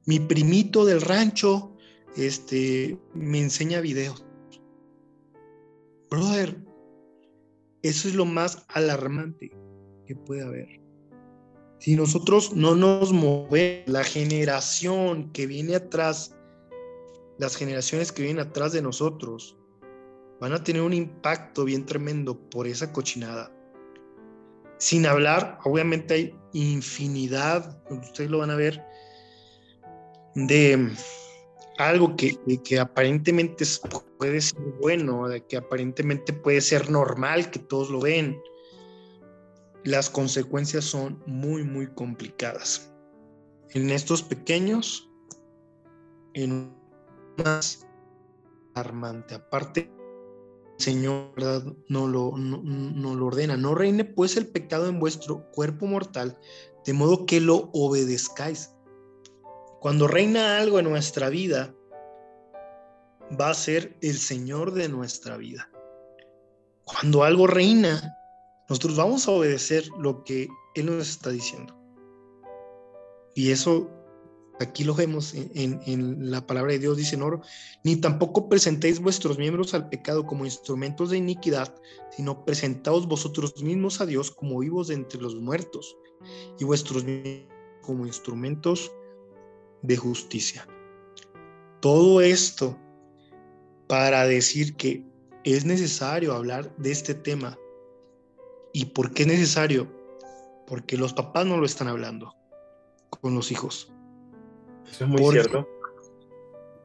mi primito del rancho este, me enseña videos. Brother, eso es lo más alarmante que puede haber. Si nosotros no nos movemos, la generación que viene atrás, las generaciones que vienen atrás de nosotros, van a tener un impacto bien tremendo por esa cochinada. Sin hablar, obviamente hay infinidad, ustedes lo van a ver, de algo que, que aparentemente puede ser bueno, de que aparentemente puede ser normal, que todos lo ven, las consecuencias son muy, muy complicadas. En estos pequeños, en más armante, aparte, el Señor no lo, no lo ordena, no reine pues el pecado en vuestro cuerpo mortal, de modo que lo obedezcáis cuando reina algo en nuestra vida, va a ser el Señor de nuestra vida. Cuando algo reina, nosotros vamos a obedecer lo que Él nos está diciendo. Y eso aquí lo vemos en, la palabra de Dios, dice oro, ni tampoco presentéis vuestros miembros al pecado como instrumentos de iniquidad, sino presentaos vosotros mismos a Dios como vivos de entre los muertos y vuestros como instrumentos de justicia. Todo esto para decir que es necesario hablar de este tema. ¿Y por qué es necesario? Porque los papás no lo están hablando con los hijos. Eso es muy cierto.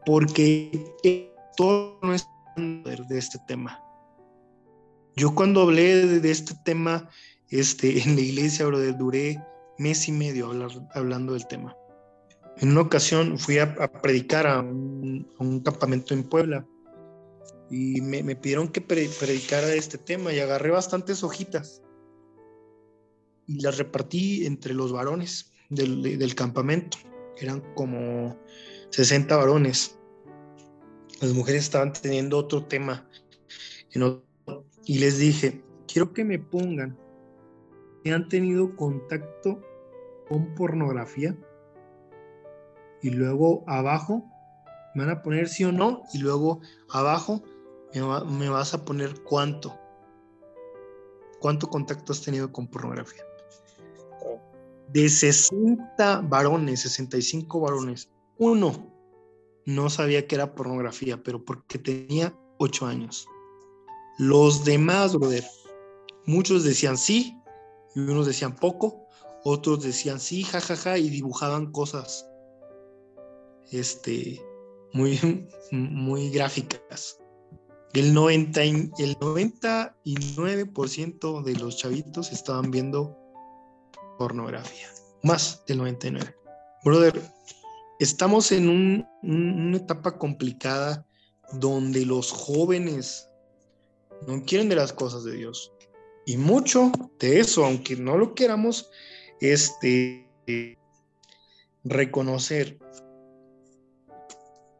Porque todo no es de este tema. Yo cuando hablé de, este tema este, en la iglesia, bro, duré mes y medio hablando del tema. En una ocasión fui a, predicar a un, campamento en Puebla y me, pidieron que predicara este tema y agarré bastantes hojitas y las repartí entre los varones del, campamento. Eran como 60 varones. Las mujeres estaban teniendo otro tema y les dije, quiero que me pongan que han tenido contacto con pornografía y luego abajo me van a poner sí o no y luego abajo me, vas a poner cuánto. ¿Cuánto contacto has tenido con pornografía? De 60 varones, 65 varones, uno no sabía que era pornografía, pero porque tenía 8 años. Los demás, brother, muchos decían sí y unos decían poco, otros decían sí, jajaja, y dibujaban cosas este, muy, muy gráficas. El, 90, el 99% de los chavitos estaban viendo pornografía, más del 99. Brother, estamos en una etapa complicada donde los jóvenes no quieren de las cosas de Dios. Y mucho de eso, aunque no lo queramos, este, reconocer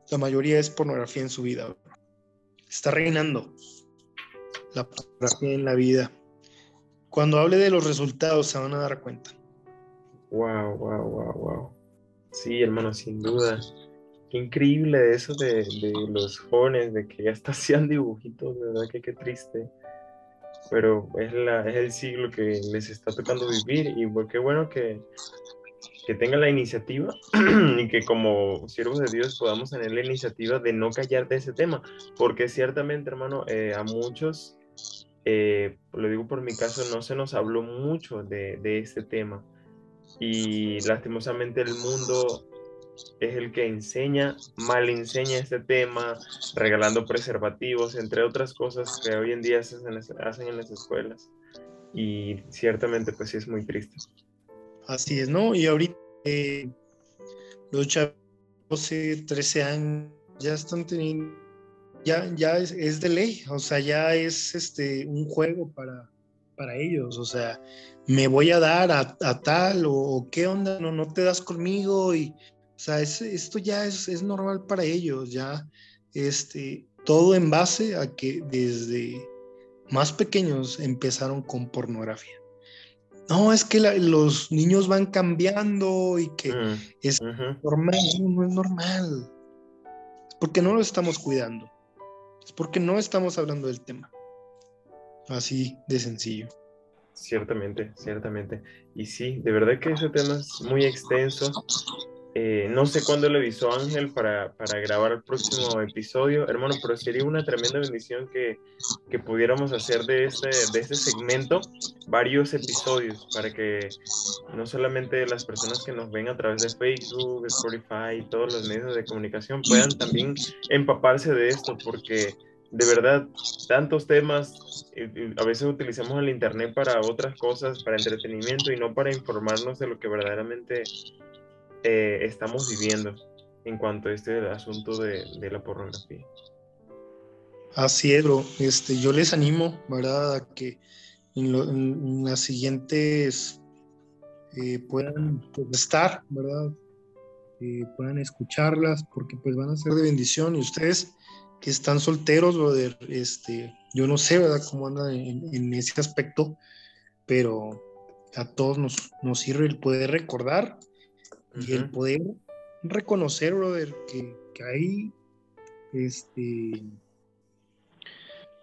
la mayoría es pornografía en su vida. Está reinando la pornografía en la vida. Cuando hable de los resultados se van a dar cuenta. Wow, wow, wow, wow. Sí, hermano, sin duda. Qué increíble eso de, los jóvenes, de que ya está haciendo dibujitos, de verdad que qué triste. Pero es, la, es el siglo que les está tocando vivir y pues qué bueno que que tenga la iniciativa y que como siervos de Dios podamos tener la iniciativa de no callar de ese tema, porque ciertamente, hermano, eh, a muchos, eh, lo digo por mi caso, no se nos habló mucho de, de este tema y lastimosamente el mundo es el que enseña, mal enseña este tema, regalando preservativos, entre otras cosas que hoy en día se hacen en las escuelas. Y ciertamente, pues sí es muy triste. Así es, ¿no? Y ahorita eh, los chavos 12, 13 años ya están teniendo, ya, ya es, de ley, o sea, ya es este un juego para, para ellos, o sea, me voy a dar a, tal o, qué onda, no, no te das conmigo y, o sea, esto ya es, es normal para ellos, ya, este, todo en base a que desde, más pequeños empezaron con pornografía. No, es que los niños van cambiando y que Mm, es normal, no, no es normal. Es porque no lo estamos cuidando. Es porque no estamos hablando del tema. Así de sencillo. Ciertamente, ciertamente. Y sí, de verdad que ese tema es muy extenso. Eh, no sé cuándo le avisó Ángel para, para grabar el próximo episodio, hermano, pero sería una tremenda bendición que, que pudiéramos hacer de este, de este segmento varios episodios para que no solamente las personas que nos ven a través de Facebook, Spotify todos los medios de comunicación puedan también empaparse de esto, porque de verdad tantos temas, eh, eh, a veces utilizamos el Internet para otras cosas, para entretenimiento y no para informarnos de lo que verdaderamente eh, estamos viviendo en cuanto a este asunto de, de la pornografía. Así es, bro. Este, yo les animo, ¿verdad? A que en, lo- en las siguientes eh, puedan pues, estar, ¿verdad? Eh, puedan escucharlas, porque pues van a ser de bendición. Y ustedes que están solteros, brother, este, yo no sé, ¿verdad? Cómo andan en, en ese aspecto, pero a todos nos, nos sirve el poder recordar y el poder reconocer, brother, que, que hay este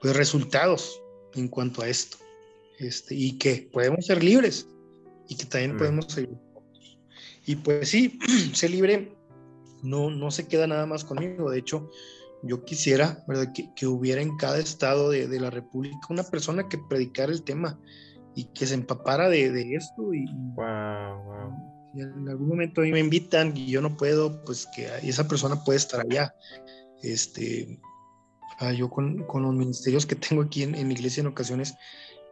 pues resultados en cuanto a esto. Este, y que podemos ser libres y que también Amén. podemos ser y pues sí, ser libre no, no se queda nada más conmigo. De hecho, yo quisiera ¿verdad? Que, que hubiera en cada estado de, de la República una persona que predicara el tema y que se empapara de, de esto y, Wow, wow. Si en algún momento a mí me invitan y yo no puedo, pues que esa persona puede estar allá. Este, ah, yo con, con los ministerios que tengo aquí en, en la iglesia en ocasiones,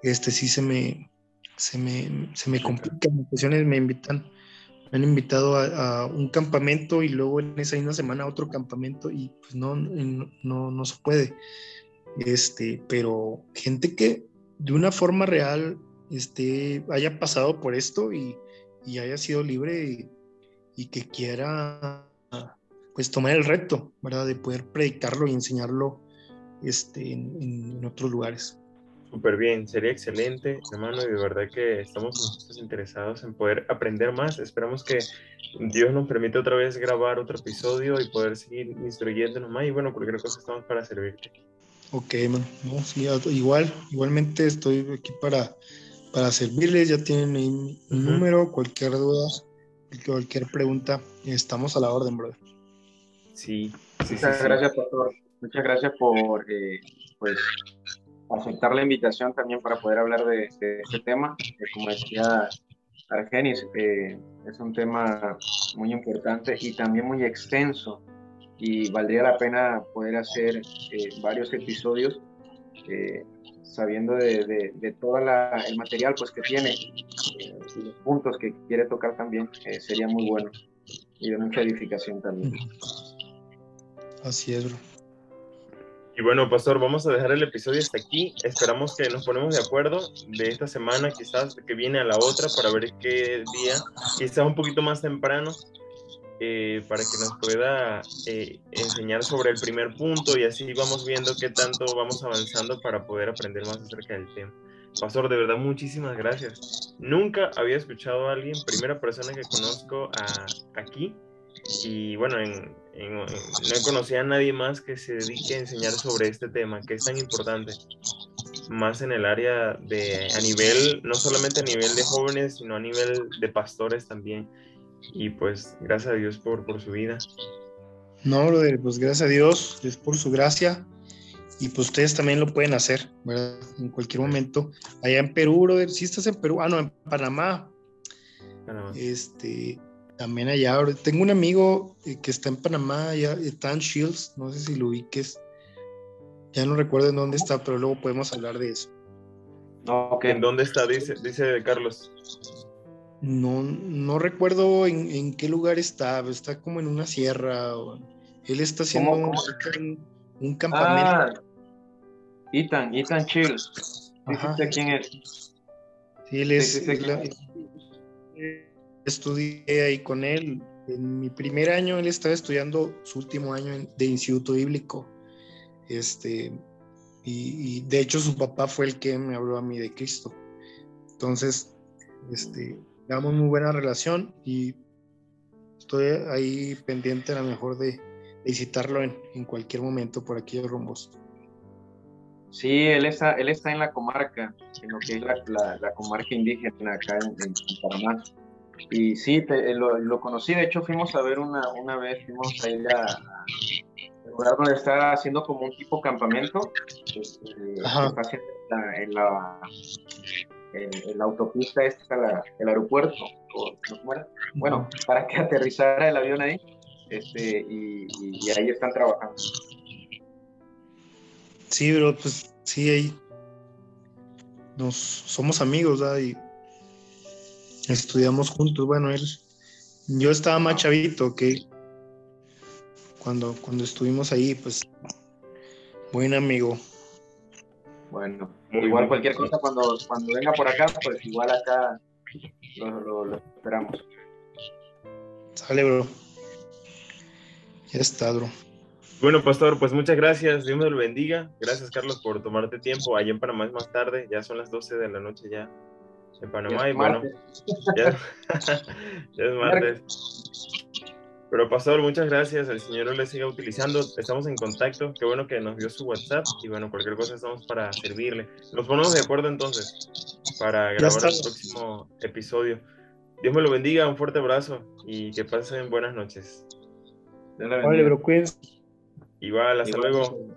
este sí se me, se me, se me complica. En ocasiones me invitan, me han invitado a, un campamento y luego en esa misma semana a otro campamento y pues no, no, no se puede. Este, pero gente que de una forma real este, haya pasado por esto y, y haya sido libre y, y que quiera pues tomar el reto, ¿verdad? De poder predicarlo y enseñarlo este, en, otros lugares. Súper bien, sería excelente, hermano, y de verdad que estamos nosotros interesados en poder aprender más. Esperamos que Dios nos permita otra vez grabar otro episodio y poder seguir instruyéndonos más. Y bueno, cualquier cosa estamos para servirte. Ok, man. No, sí, igual, igualmente estoy aquí para, para servirles. Ya tienen ahí mi mi Ujú. número, cualquier duda, cualquier pregunta, estamos a la orden, brother. Sí, sí, sí. Muchas sí. gracias, pastor. Muchas gracias por eh, pues, aceptar la invitación también para poder hablar de, de este tema. Eh, como decía Argenis, eh, es un tema muy importante y también muy extenso y valdría la pena poder hacer eh, varios episodios eh, sabiendo de, de, de todo el material pues, que tiene eh, y los puntos que quiere tocar también eh, sería muy bueno y de mucha edificación también. Así es, bro. Y bueno, pastor, vamos a dejar el episodio hasta aquí. Esperamos que nos ponemos de acuerdo de esta semana, quizás que viene a la otra, para ver qué día, quizás un poquito más temprano, eh, para que nos pueda eh, enseñar sobre el primer punto y así vamos viendo qué tanto vamos avanzando para poder aprender más acerca del tema. Pastor, de verdad, muchísimas gracias. Nunca había escuchado a alguien, primera persona que conozco aquí, y bueno, en, en- en- no conocía a nadie más que se dedique a enseñar sobre este tema, que es tan importante, más en el área de, a nivel, no solamente a nivel de jóvenes, sino a nivel de pastores también. Y pues, gracias a Dios por, por su vida. No, brother, pues gracias a Dios, es por su gracia. Y pues ustedes también lo pueden hacer, ¿verdad? En cualquier momento. Allá en Perú, brother, si estás en Perú, ah, no, en Panamá, Nada más. este, también allá. Tengo un amigo eh, que está en Panamá, allá, Tan Shields, no sé si lo ubiques. Ya no recuerdo en dónde está, pero luego podemos hablar de eso. Ok. ¿En dónde está? Dice, dice Carlos. No, no recuerdo en, en qué lugar está, está como en una sierra. o- él está haciendo ¿Cómo, un, cómo? un- un campamento. Ah, Ethan, Ethan Chill. Sé quién es. Sí, él es. Estudié ahí con él. En mi primer año, él estaba estudiando su último año de Instituto Bíblico. Este, y, de hecho su papá fue el que me habló a mí de Cristo. Entonces, este, damos muy buena relación y estoy ahí pendiente a lo mejor de, visitarlo en, en, cualquier momento por aquellos rumbos. Sí, él está, él está en la comarca, en lo que es la, la, comarca indígena acá en, en Panamá. Y sí, eh, lo, lo, conocí, de hecho fuimos a ver una, una vez, fuimos a ir a, lugar donde está haciendo como un tipo campamento, este, está haciendo en la, en, la autopista, este la, el aeropuerto, bueno, para que aterrizara el avión ahí, este, y, y, ahí están trabajando. Sí, pero pues sí, ahí nos somos amigos, ¿verdad? Y estudiamos juntos. Bueno, él, yo estaba más chavito que cuando, cuando estuvimos ahí, pues, buen amigo. Bueno, igual cualquier cosa cuando, cuando venga por acá, pues igual acá lo, lo, esperamos. Sale, bro. Ya está, bro. Bueno, pastor, pues muchas gracias. Dios me lo bendiga. Gracias, Carlos, por tomarte tiempo. Allá en Panamá es más tarde, ya son las 12 de la noche ya en Panamá. Y bueno, ya, ya es martes. Pero Pastor, muchas gracias. El Señor le siga utilizando. Estamos en contacto. Qué bueno que nos dio su WhatsApp. Y bueno, cualquier cosa estamos para servirle. Nos ponemos de acuerdo entonces para grabar el próximo episodio. Dios me lo bendiga. Un fuerte abrazo y que pasen buenas noches. Vale, bro, Igual, hasta luego.